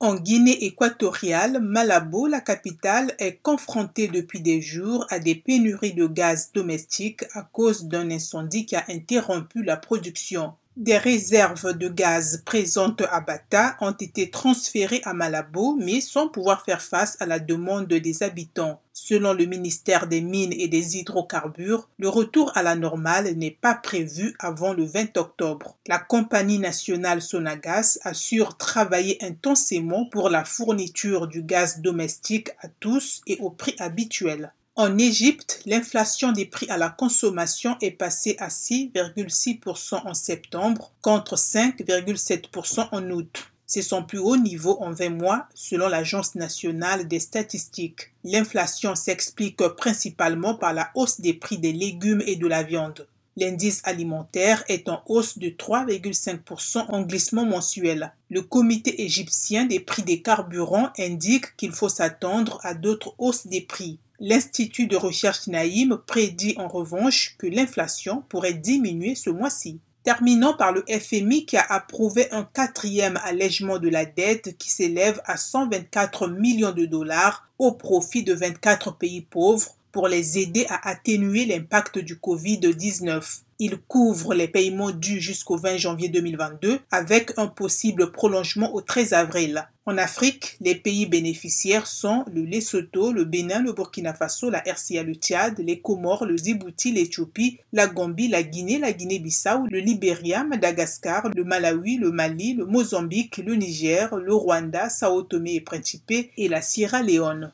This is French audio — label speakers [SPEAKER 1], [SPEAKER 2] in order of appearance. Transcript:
[SPEAKER 1] En Guinée équatoriale, Malabo, la capitale, est confrontée depuis des jours à des pénuries de gaz domestique à cause d'un incendie qui a interrompu la production. Des réserves de gaz présentes à Bata ont été transférées à Malabo, mais sans pouvoir faire face à la demande des habitants. Selon le ministère des Mines et des Hydrocarbures, le retour à la normale n'est pas prévu avant le 20 octobre. La compagnie nationale Sonagas assure travailler intensément pour la fourniture du gaz domestique à tous et au prix habituel. En Égypte, l'inflation des prix à la consommation est passée à 6,6% en septembre contre 5,7% en août. C'est son plus haut niveau en 20 mois selon l'Agence nationale des statistiques. L'inflation s'explique principalement par la hausse des prix des légumes et de la viande. L'indice alimentaire est en hausse de 3,5% en glissement mensuel. Le comité égyptien des prix des carburants indique qu'il faut s'attendre à d'autres hausses des prix. L'Institut de recherche Naïm prédit en revanche que l'inflation pourrait diminuer ce mois-ci. Terminons par le FMI qui a approuvé un quatrième allègement de la dette qui s'élève à 124 millions de dollars au profit de 24 pays pauvres pour les aider à atténuer l'impact du Covid-19. Il couvre les paiements dus jusqu'au 20 janvier 2022 avec un possible prolongement au 13 avril. En Afrique, les pays bénéficiaires sont le Lesotho, le Bénin, le Burkina Faso, la RCA, le Tchad, les Comores, le Djibouti, l'Éthiopie, la Gambie, la Guinée, la Guinée-Bissau, le Libéria, Madagascar, le Malawi, le Mali, le Mozambique, le Niger, le Rwanda, Sao Tomé et Principe et la Sierra Leone.